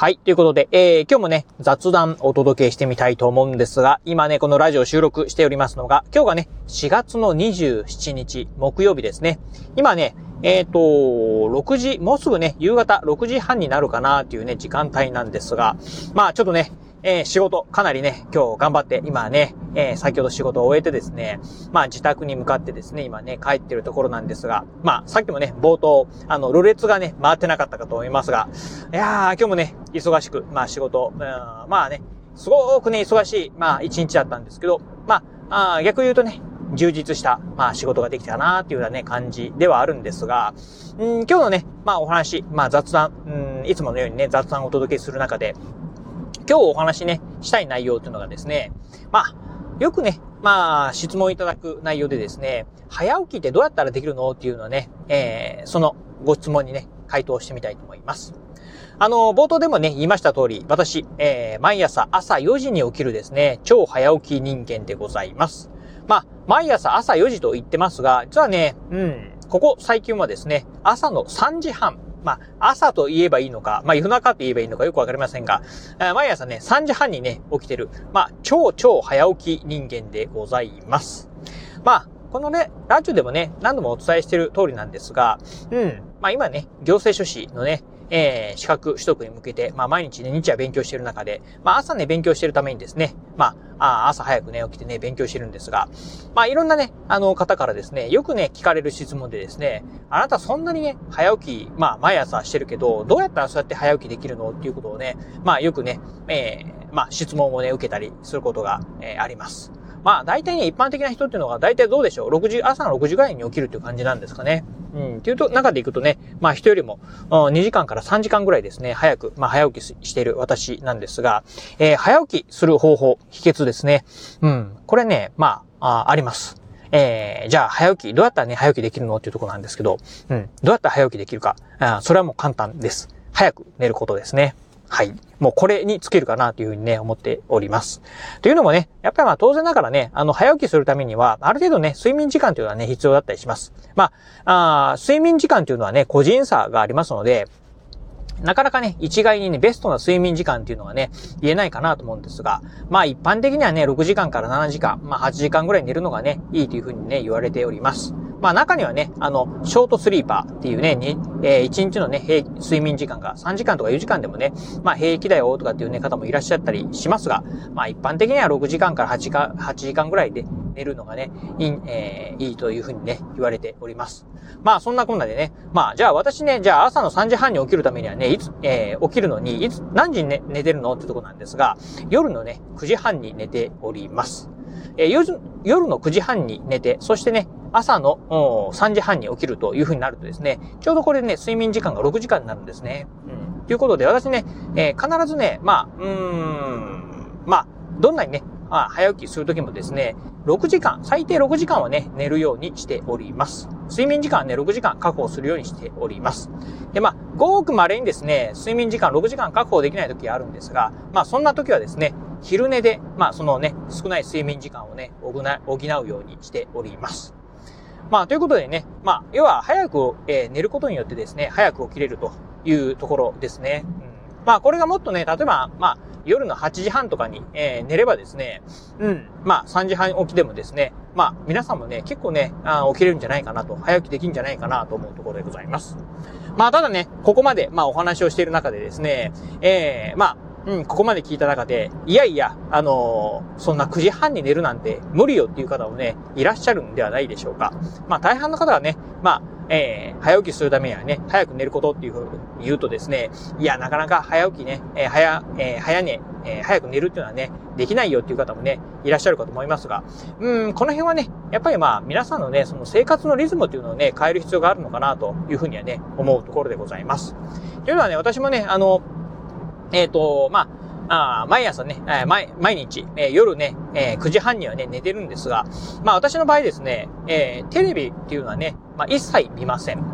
はい。ということで、えー、今日もね、雑談お届けしてみたいと思うんですが、今ね、このラジオ収録しておりますのが、今日がね、4月の27日、木曜日ですね。今ね、えっ、ー、と、6時、もうすぐね、夕方6時半になるかなっていうね、時間帯なんですが、まあちょっとね、えー、仕事、かなりね、今日頑張って、今ね、えー、先ほど仕事を終えてですね、まあ自宅に向かってですね、今ね、帰ってるところなんですが、まあさっきもね、冒頭、あの、ろれつがね、回ってなかったかと思いますが、いやー、今日もね、忙しく、まあ仕事、うん、まあね、すごくね、忙しい、まあ一日だったんですけど、まあ、あ逆言うとね、充実した、まあ仕事ができたなーっていうようなね、感じではあるんですが、うん、今日のね、まあお話、まあ雑談、うん、いつものようにね、雑談をお届けする中で、今日お話ね、したい内容というのがですね、まあ、よくね、まあ、質問いただく内容でですね、早起きってどうやったらできるのっていうのはね、えー、そのご質問にね、回答してみたいと思います。あの、冒頭でもね、言いました通り、私、えー、毎朝朝4時に起きるですね、超早起き人間でございます。まあ、毎朝朝4時と言ってますが、実はね、うん、ここ最近はですね、朝の3時半、まあ、朝と言えばいいのか、まあ、夜中と言えばいいのかよくわかりませんが、毎朝ね、3時半にね、起きてる、まあ、超超早起き人間でございます。まあ、このね、ラジオでもね、何度もお伝えしてる通りなんですが、うん、まあ今ね、行政書士のね、えー、資格取得に向けて、まあ毎日ね、日夜勉強している中で、まあ朝ね、勉強しているためにですね、まあ、朝早くね、起きてね、勉強してるんですが、まあいろんなね、あの方からですね、よくね、聞かれる質問でですね、あなたそんなにね、早起き、まあ毎朝してるけど、どうやったらそうやって早起きできるの？っていうことをね、まあよくね、えー、まあ質問をね、受けたりすることが、えー、あります。まあ大体ね、一般的な人っていうのが大体どうでしょう ?6 時、朝の6時ぐらいに起きるっていう感じなんですかね。うん。っていうと、中でいくとね、まあ人よりも、2時間から3時間ぐらいですね、早く、まあ早起きしている私なんですが、えー、早起きする方法、秘訣ですね。うん。これね、まあ、ああります。えー、じゃあ早起き、どうやったらね、早起きできるのっていうところなんですけど、うん。どうやったら早起きできるか。あそれはもう簡単です。早く寝ることですね。はい。もうこれに尽きるかなというふうにね、思っております。というのもね、やっぱりまあ当然ながらね、あの、早起きするためには、ある程度ね、睡眠時間というのはね、必要だったりします。まあ、あ睡眠時間というのはね、個人差がありますので、なかなかね、一概にね、ベストな睡眠時間っていうのがね、言えないかなと思うんですが、まあ一般的にはね、6時間から7時間、まあ8時間ぐらい寝るのがね、いいというふうにね、言われております。まあ中にはね、あの、ショートスリーパーっていうね、にえー、1日のね、睡眠時間が3時間とか4時間でもね、まあ平気だよとかっていうね、方もいらっしゃったりしますが、まあ一般的には6時間から8時間、8時間ぐらいで寝るのがね、いい、えー、いいというふうにね、言われております。まあそんなこんなでね、まあじゃあ私ね、じゃあ朝の3時半に起きるためにはね、いつ、えー、起きるのに、いつ、何時に、ね、寝てるのってとこなんですが、夜のね、9時半に寝ております。えー、夜夜の9時半に寝て、そしてね、朝の3時半に起きるという風になるとですね、ちょうどこれね、睡眠時間が6時間になるんですね。うん。ということで、私ね、えー、必ずね、まあ、うーん、まあ、どんなにね、まあ、早起きするときもですね、6時間、最低6時間はね、寝るようにしております。睡眠時間はね、6時間確保するようにしております。で、まあ、ごく稀にですね、睡眠時間6時間確保できない時があるんですが、まあ、そんな時はですね、昼寝で、まあ、そのね、少ない睡眠時間をね、補うようにしております。まあ、ということでね、まあ、要は早く、えー、寝ることによってですね、早く起きれるというところですね。うん、まあ、これがもっとね、例えば、まあ、夜の8時半とかに、えー、寝ればですね、うん、まあ、3時半起きでもですね、まあ、皆さんもね、結構ね、あ起きれるんじゃないかなと、早起きできるんじゃないかなと思うところでございます。まあ、ただね、ここまで、まあ、お話をしている中でですね、えー、まあ、うん、ここまで聞いた中で、いやいや、あのー、そんな9時半に寝るなんて無理よっていう方もね、いらっしゃるんではないでしょうか。まあ大半の方はね、まあ、えー、早起きするためにはね、早く寝ることっていうふうに言うとですね、いや、なかなか早起きね、えー、早、えー、早寝、えー、早く寝るっていうのはね、できないよっていう方もね、いらっしゃるかと思いますが、うん、この辺はね、やっぱりまあ、皆さんのね、その生活のリズムっていうのをね、変える必要があるのかなというふうにはね、思うところでございます。というのはね、私もね、あの、えっ、ー、と、まあ、あ毎朝ね、えー、毎、毎日、えー、夜ね、えー、9時半にはね、寝てるんですが、まあ私の場合ですね、えー、テレビっていうのはね、まあ一切見ません。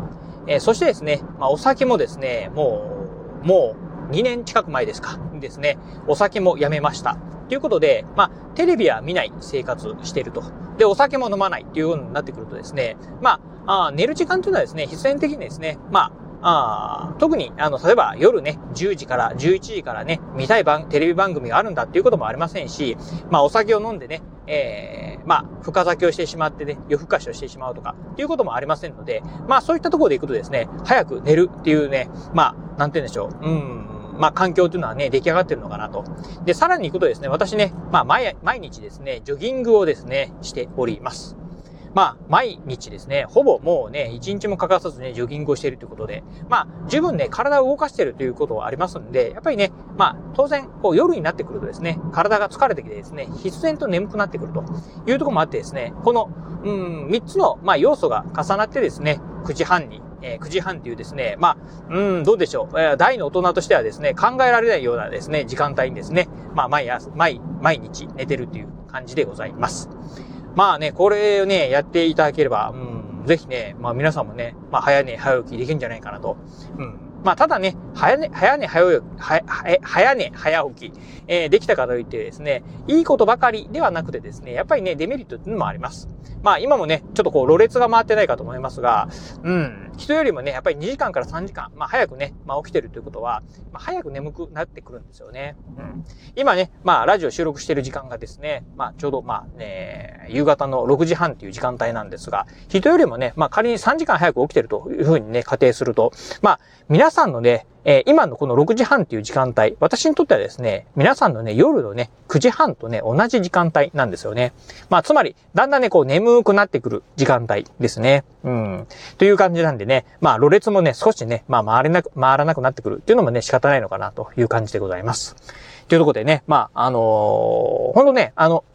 えー、そしてですね、まあお酒もですね、もう、もう2年近く前ですか、ですね、お酒もやめました。ということで、まあ、テレビは見ない生活してると。で、お酒も飲まないっていうようになってくるとですね、まあ、あ寝る時間というのはですね、必然的にですね、まあ、あ特に、あの、例えば夜ね、10時から11時からね、見たい番、テレビ番組があるんだっていうこともありませんし、まあ、お酒を飲んでね、えー、まあ、深酒をしてしまってね、夜更かしをしてしまうとか、っていうこともありませんので、まあ、そういったところで行くとですね、早く寝るっていうね、まあ、なんて言うんでしょう、うん、まあ、環境というのはね、出来上がってるのかなと。で、さらに行くとですね、私ね、まあ、毎、毎日ですね、ジョギングをですね、しております。まあ、毎日ですね、ほぼもうね、一日も欠かさずね、ジョギングをしているということで、まあ、十分ね、体を動かしているということはありますんで、やっぱりね、まあ、当然、こう、夜になってくるとですね、体が疲れてきてですね、必然と眠くなってくるというところもあってですね、この、うん、三つの、まあ、要素が重なってですね、9時半に、えー、9時半っていうですね、まあ、うん、どうでしょう。えー、大の大人としてはですね、考えられないようなですね、時間帯にですね、まあ、毎朝、毎、毎日寝てるっていう感じでございます。まあね、これをね、やっていただければ、うん、ぜひね、まあ皆さんもね、まあ早寝早起きできるんじゃないかなと。うん。まあ、ただね、早寝、早寝、早起き、早寝、早起き、えー、できたからといってですね、いいことばかりではなくてですね、やっぱりね、デメリットっていうのもあります。まあ、今もね、ちょっとこう、ろれつが回ってないかと思いますが、うん、人よりもね、やっぱり2時間から3時間、まあ、早くね、まあ、起きてるということは、まあ、早く眠くなってくるんですよね。うん。今ね、まあ、ラジオ収録してる時間がですね、まあ、ちょうど、まあ、ね、夕方の6時半っていう時間帯なんですが、人よりもね、まあ、仮に3時間早く起きてるというふうにね、仮定すると、まあ、皆さんのね、えー、今のこの6時半っていう時間帯、私にとってはですね、皆さんのね、夜のね、9時半とね、同じ時間帯なんですよね。まあ、つまり、だんだんね、こう眠くなってくる時間帯ですね。うん。という感じなんでね、まあ、ろれつもね、少しね、まあ、回れなく、回らなくなってくるっていうのもね、仕方ないのかなという感じでございます。というところでね、まあ、あのー、ほんとね、あの、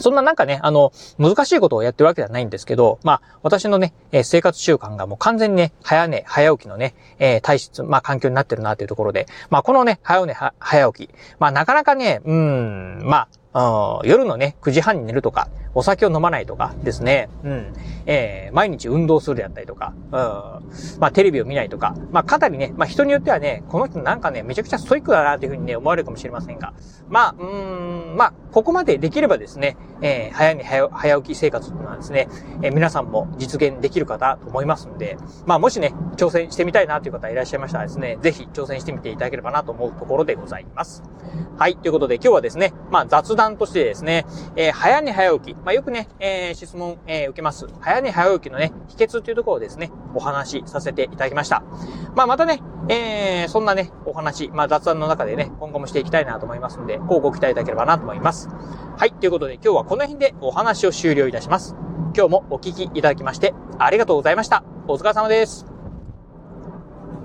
そんななんかね、あの、難しいことをやってるわけではないんですけど、まあ、私のね、え生活習慣がもう完全にね、早寝、早起きのね、えー、体質、まあ、環境になってるなというところで、まあ、このね、早寝、早起き、まあ、なかなかね、うん、まあ、夜のね、9時半に寝るとか、お酒を飲まないとかですね。うん。えー、毎日運動するであったりとか、うん。まあ、テレビを見ないとか。まあ、かなりね、まあ、人によってはね、この人なんかね、めちゃくちゃストイックだなというふうにね、思われるかもしれませんが。まあ、うん、まあ、ここまでできればですね、えー、早寝早早起き生活っていうのはですね、えー、皆さんも実現できる方と思いますんで、まあ、もしね、挑戦してみたいなという方いらっしゃいましたらですね、ぜひ挑戦してみていただければなと思うところでございます。はい、ということで今日はですね、まあ、雑談としてですね、えー、早寝早起き、まあ、よくね、えーえー、質問、えー、受けます。早寝早起きのね、秘訣というところをですね、お話しさせていただきました。まあ、またね、えー、そんなね、お話、まあ、雑談の中でね、今後もしていきたいなと思いますので、こうご期待いただければなと思います。はい、ということで今日はこの辺でお話を終了いたします。今日もお聞きいただきまして、ありがとうございました。お疲れ様です。